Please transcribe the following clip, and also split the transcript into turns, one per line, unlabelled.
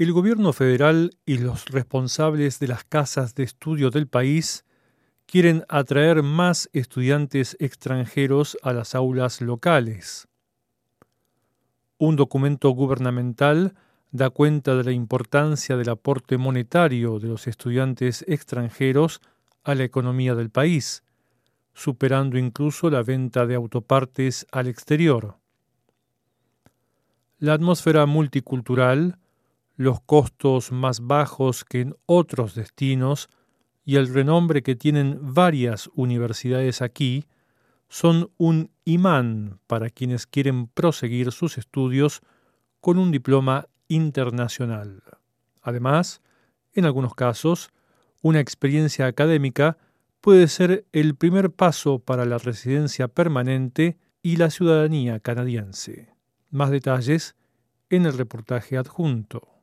El gobierno federal y los responsables de las casas de estudio del país quieren atraer más estudiantes extranjeros a las aulas locales. Un documento gubernamental da cuenta de la importancia del aporte monetario de los estudiantes extranjeros a la economía del país, superando incluso la venta de autopartes al exterior. La atmósfera multicultural, los costos más bajos que en otros destinos y el renombre que tienen varias universidades aquí son un imán para quienes quieren proseguir sus estudios con un diploma internacional. Además, en algunos casos, una experiencia académica puede ser el primer paso para la residencia permanente y la ciudadanía canadiense. Más detalles en el reportaje adjunto.